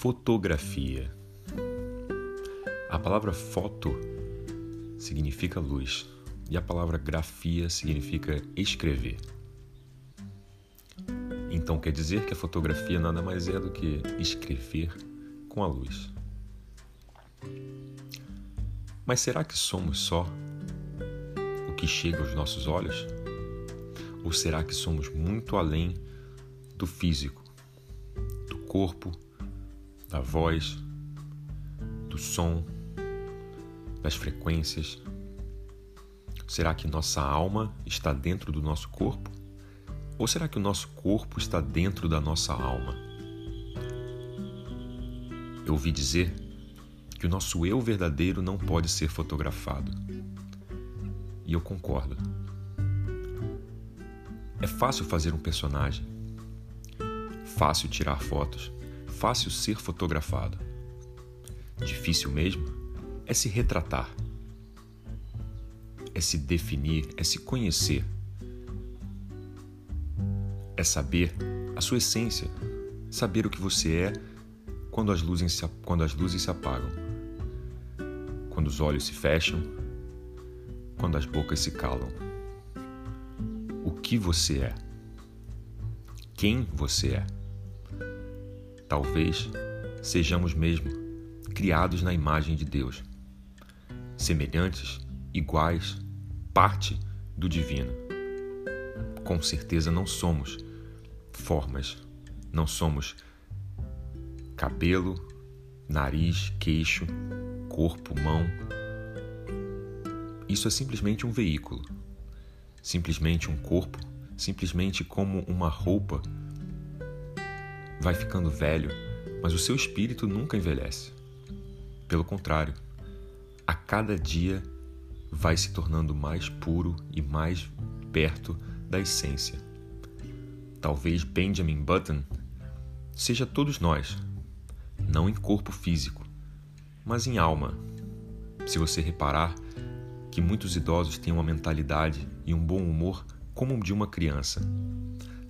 Fotografia. A palavra foto significa luz e a palavra grafia significa escrever. Então quer dizer que a fotografia nada mais é do que escrever com a luz. Mas será que somos só o que chega aos nossos olhos? Ou será que somos muito além do físico, do corpo, da voz, do som, das frequências? Será que nossa alma está dentro do nosso corpo? Ou será que o nosso corpo está dentro da nossa alma? Eu ouvi dizer que o nosso eu verdadeiro não pode ser fotografado. E eu concordo. É fácil fazer um personagem, fácil tirar fotos, fácil ser fotografado. Difícil mesmo é se retratar, é se definir, é se conhecer, é saber a sua essência, saber o que você é quando as luzes se, quando as luzes se apagam, quando os olhos se fecham, quando as bocas se calam. O que você é? Quem você é? Talvez sejamos mesmo criados na imagem de Deus, semelhantes, iguais, parte do divino. Com certeza não somos formas, não somos cabelo, nariz, queixo, corpo, mão. Isso é simplesmente um veículo, simplesmente um corpo, simplesmente como uma roupa vai ficando velho, mas o seu espírito nunca envelhece. Pelo contrário, a cada dia vai se tornando mais puro e mais perto da essência. Talvez Benjamin Button seja todos nós, não em corpo físico, mas em alma. Se você reparar que muitos idosos têm uma mentalidade e um bom humor como o de uma criança,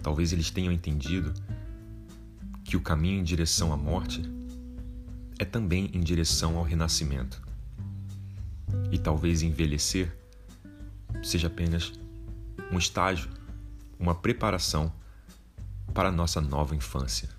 talvez eles tenham entendido que o caminho em direção à morte é também em direção ao renascimento. E talvez envelhecer seja apenas um estágio, uma preparação para a nossa nova infância.